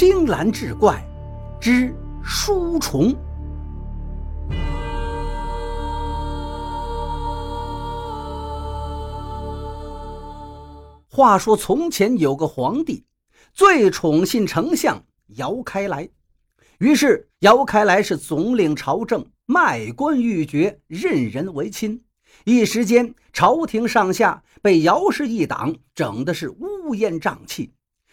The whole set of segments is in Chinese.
青蓝志怪之书虫。话说从前有个皇帝，最宠信丞相姚开来。于是姚开来是总领朝政，卖官鬻爵，任人为亲。一时间，朝廷上下被姚氏一党整的是乌烟瘴气。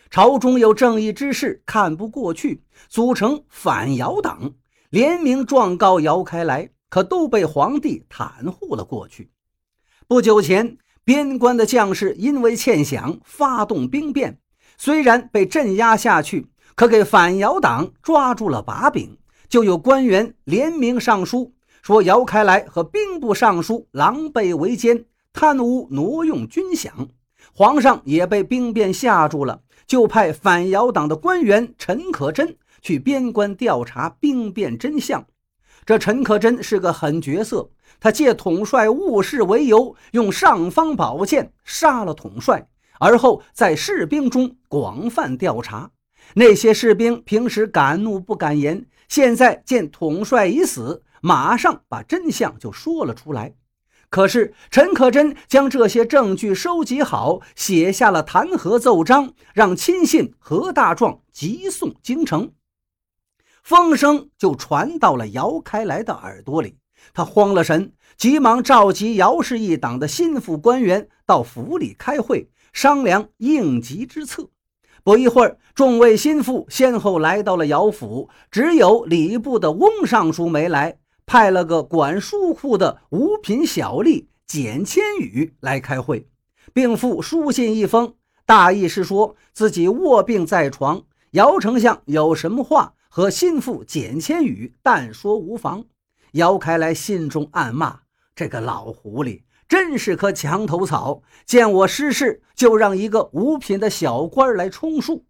朝中有正义之士看不过去，组成反姚党，联名状告姚开来，可都被皇帝袒护了过去。不久前。边关的将士因为欠饷发动兵变，虽然被镇压下去，可给反姚党抓住了把柄。就有官员联名上书，说姚开来和兵部尚书狼狈为奸，贪污挪用军饷。皇上也被兵变吓住了，就派反姚党的官员陈可贞去边关调查兵变真相。这陈可贞是个狠角色。他借统帅误事为由，用尚方宝剑杀了统帅，而后在士兵中广泛调查。那些士兵平时敢怒不敢言，现在见统帅已死，马上把真相就说了出来。可是陈可真将这些证据收集好，写下了弹劾奏章，让亲信何大壮急送京城。风声就传到了姚开来的耳朵里。他慌了神，急忙召集姚氏一党的心腹官员到府里开会，商量应急之策。不一会儿，众位心腹先后来到了姚府，只有礼部的翁尚书没来，派了个管书库的五品小吏简千羽来开会，并附书信一封，大意是说自己卧病在床，姚丞相有什么话和心腹简千羽但说无妨。姚开来心中暗骂：“这个老狐狸真是棵墙头草，见我失势就让一个五品的小官来充数。”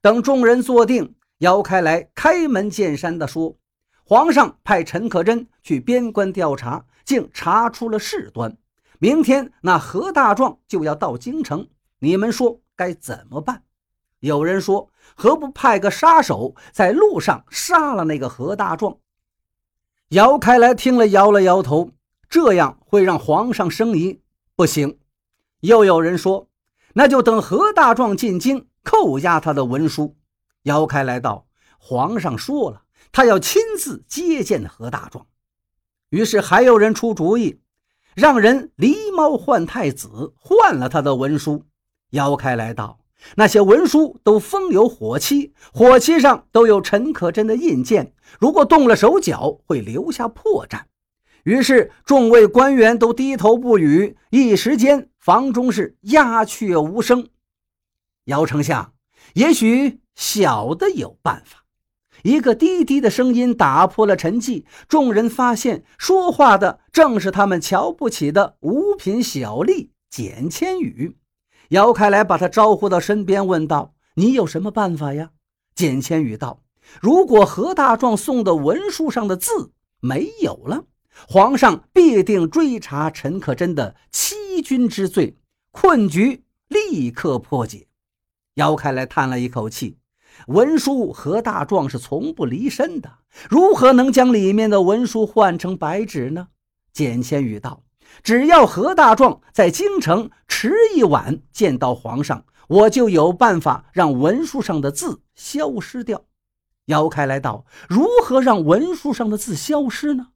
等众人坐定，姚开来开门见山地说：“皇上派陈可真去边关调查，竟查出了事端。明天那何大壮就要到京城，你们说该怎么办？”有人说：“何不派个杀手在路上杀了那个何大壮？”姚开来听了，摇了摇头，这样会让皇上生疑，不行。又有人说，那就等何大壮进京，扣押他的文书。姚开来道：“皇上说了，他要亲自接见何大壮。”于是还有人出主意，让人狸猫换太子，换了他的文书。姚开来道。那些文书都封有火漆，火漆上都有陈可真的印鉴，如果动了手脚，会留下破绽。于是众位官员都低头不语，一时间房中是鸦雀无声。姚丞相，也许小的有办法。一个低低的声音打破了沉寂，众人发现说话的正是他们瞧不起的五品小吏简千羽。姚开来把他招呼到身边，问道：“你有什么办法呀？”简千羽道：“如果何大壮送的文书上的字没有了，皇上必定追查陈可真的欺君之罪，困局立刻破解。”姚开来叹了一口气：“文书何大壮是从不离身的，如何能将里面的文书换成白纸呢？”简千羽道。只要何大壮在京城迟一晚见到皇上，我就有办法让文书上的字消失掉。姚开来道：“如何让文书上的字消失呢？”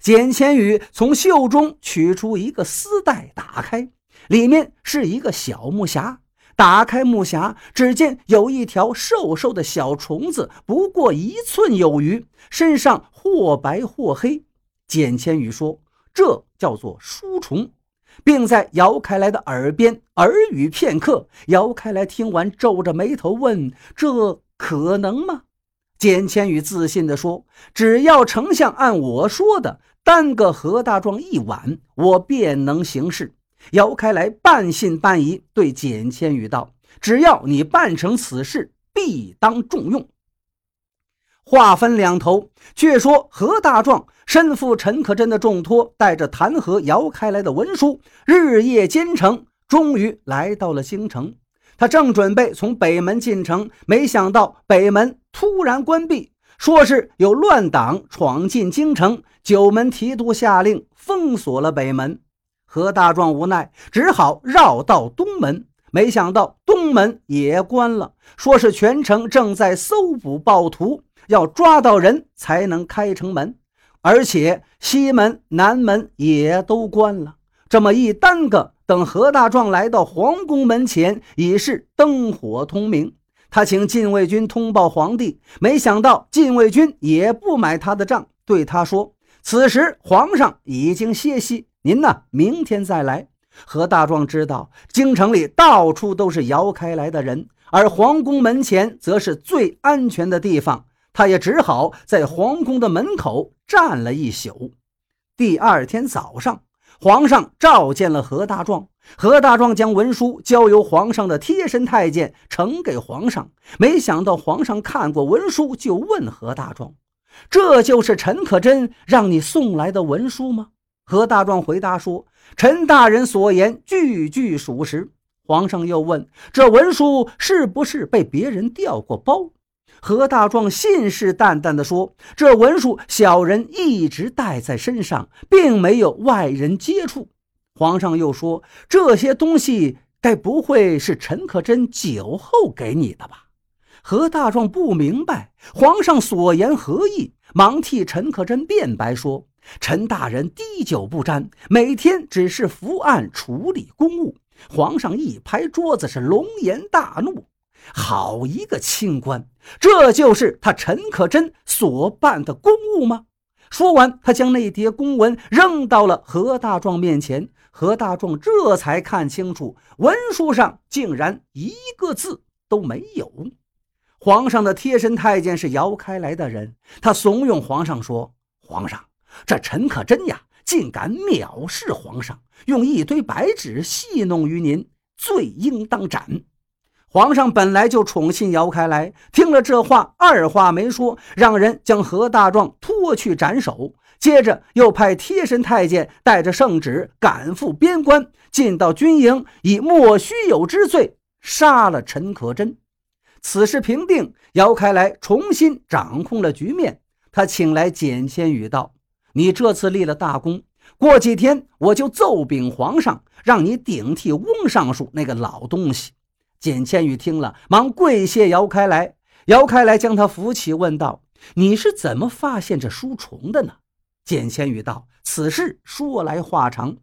简千羽从袖中取出一个丝带，打开，里面是一个小木匣。打开木匣，只见有一条瘦瘦的小虫子，不过一寸有余，身上或白或黑。简千羽说。这叫做书虫，并在姚开来的耳边耳语片刻。姚开来听完，皱着眉头问：“这可能吗？”简千羽自信地说：“只要丞相按我说的，耽搁何大壮一晚，我便能行事。”姚开来半信半疑，对简千羽道：“只要你办成此事，必当重用。”话分两头，却说何大壮身负陈可真的重托，带着弹劾姚开来的文书，日夜兼程，终于来到了京城。他正准备从北门进城，没想到北门突然关闭，说是有乱党闯进京城。九门提督下令封锁了北门，何大壮无奈，只好绕到东门。没想到东门也关了，说是全城正在搜捕暴徒，要抓到人才能开城门，而且西门、南门也都关了。这么一耽搁，等何大壮来到皇宫门前，已是灯火通明。他请禁卫军通报皇帝，没想到禁卫军也不买他的账，对他说：“此时皇上已经歇息，您呢，明天再来。”何大壮知道京城里到处都是姚开来的人，而皇宫门前则是最安全的地方，他也只好在皇宫的门口站了一宿。第二天早上。皇上召见了何大壮，何大壮将文书交由皇上的贴身太监呈给皇上。没想到皇上看过文书，就问何大壮：“这就是陈可真让你送来的文书吗？”何大壮回答说：“陈大人所言句句属实。”皇上又问：“这文书是不是被别人调过包？”何大壮信誓旦旦地说：“这文书小人一直带在身上，并没有外人接触。”皇上又说：“这些东西该不会是陈可真酒后给你的吧？”何大壮不明白皇上所言何意，忙替陈可真辩白说：“陈大人滴酒不沾，每天只是伏案处理公务。”皇上一拍桌子，是龙颜大怒。好一个清官！这就是他陈可贞所办的公务吗？说完，他将那叠公文扔到了何大壮面前。何大壮这才看清楚，文书上竟然一个字都没有。皇上的贴身太监是姚开来的人，他怂恿皇上说：“皇上，这陈可真呀，竟敢藐视皇上，用一堆白纸戏弄于您，罪应当斩。”皇上本来就宠信姚开来，听了这话，二话没说，让人将何大壮拖去斩首。接着又派贴身太监带着圣旨赶赴边关，进到军营，以莫须有之罪杀了陈可真。此事平定，姚开来重新掌控了局面。他请来简千羽道：“你这次立了大功，过几天我就奏禀皇上，让你顶替翁尚书那个老东西。”简千羽听了，忙跪谢姚开来。姚开来将他扶起，问道：“你是怎么发现这书虫的呢？”简千羽道：“此事说来话长。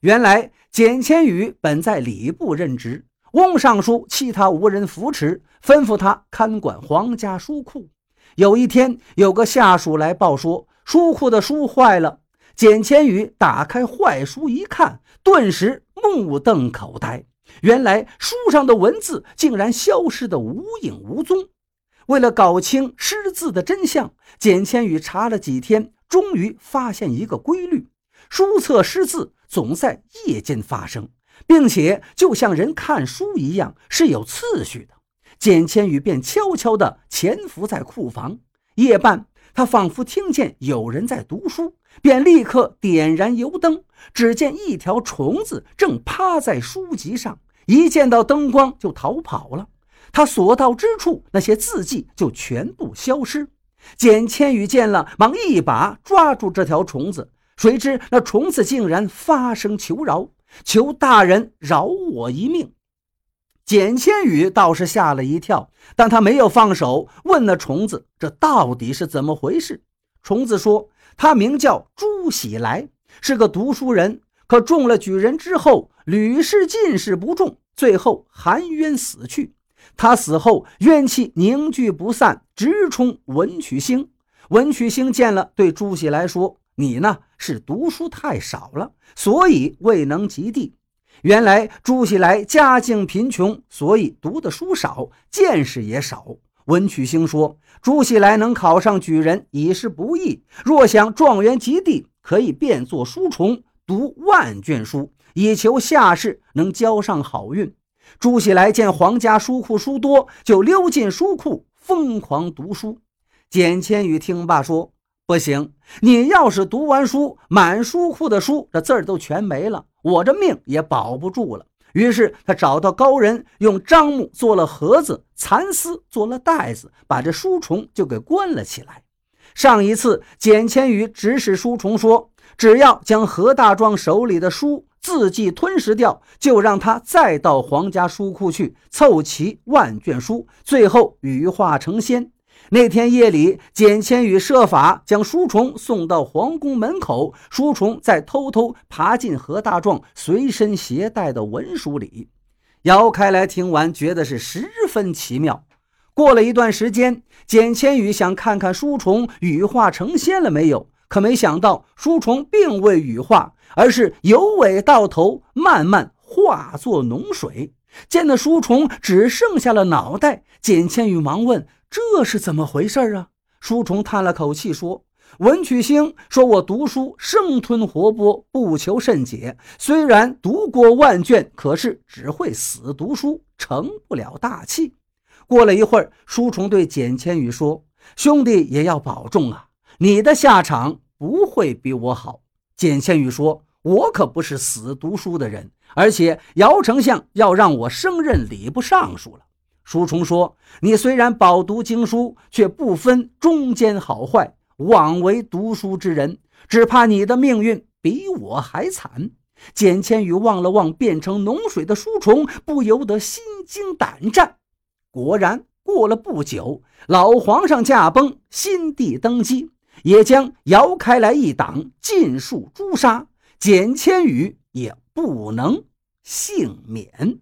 原来简千羽本在礼部任职，翁尚书弃他无人扶持，吩咐他看管皇家书库。有一天，有个下属来报说，书库的书坏了。简千羽打开坏书一看，顿时目瞪口呆。原来书上的文字竟然消失得无影无踪。为了搞清失字的真相，简千羽查了几天，终于发现一个规律：书册失字总在夜间发生，并且就像人看书一样是有次序的。简千羽便悄悄地潜伏在库房。夜半，他仿佛听见有人在读书，便立刻点燃油灯。只见一条虫子正趴在书籍上。一见到灯光就逃跑了，他所到之处，那些字迹就全部消失。简千羽见了，忙一把抓住这条虫子，谁知那虫子竟然发声求饶，求大人饶我一命。简千羽倒是吓了一跳，但他没有放手，问那虫子这到底是怎么回事。虫子说，他名叫朱喜来，是个读书人。可中了举人之后，屡试进士不中，最后含冤死去。他死后冤气凝聚不散，直冲文曲星。文曲星见了，对朱喜来说：“你呢是读书太少了，所以未能及第。”原来朱喜来家境贫穷，所以读的书少，见识也少。文曲星说：“朱喜来能考上举人已是不易，若想状元及第，可以变作书虫。”读万卷书，以求下世能交上好运。朱喜来见皇家书库书多，就溜进书库疯狂读书。简千羽听罢说：“不行，你要是读完书，满书库的书，这字儿都全没了，我这命也保不住了。”于是他找到高人，用樟木做了盒子，蚕丝做了袋子，把这书虫就给关了起来。上一次，简千羽指使书虫说，只要将何大壮手里的书字迹吞噬掉，就让他再到皇家书库去凑齐万卷书，最后羽化成仙。那天夜里，简千羽设法将书虫送到皇宫门口，书虫再偷偷爬进何大壮随身携带的文书里。姚开来听完，觉得是十分奇妙。过了一段时间，简千羽想看看书虫羽化成仙了没有，可没想到书虫并未羽化，而是由尾到头慢慢化作脓水。见那书虫只剩下了脑袋，简千羽忙问。这是怎么回事啊？书虫叹了口气说：“文曲星说，我读书生吞活剥，不求甚解。虽然读过万卷，可是只会死读书，成不了大器。”过了一会儿，书虫对简千羽说：“兄弟也要保重啊，你的下场不会比我好。”简千羽说：“我可不是死读书的人，而且姚丞相要让我升任礼部尚书了。”书虫说：“你虽然饱读经书，却不分忠奸好坏，枉为读书之人。只怕你的命运比我还惨。”简千羽望了望变成脓水的书虫，不由得心惊胆战。果然，过了不久，老皇上驾崩，新帝登基，也将姚开来一党尽数诛杀，简千羽也不能幸免。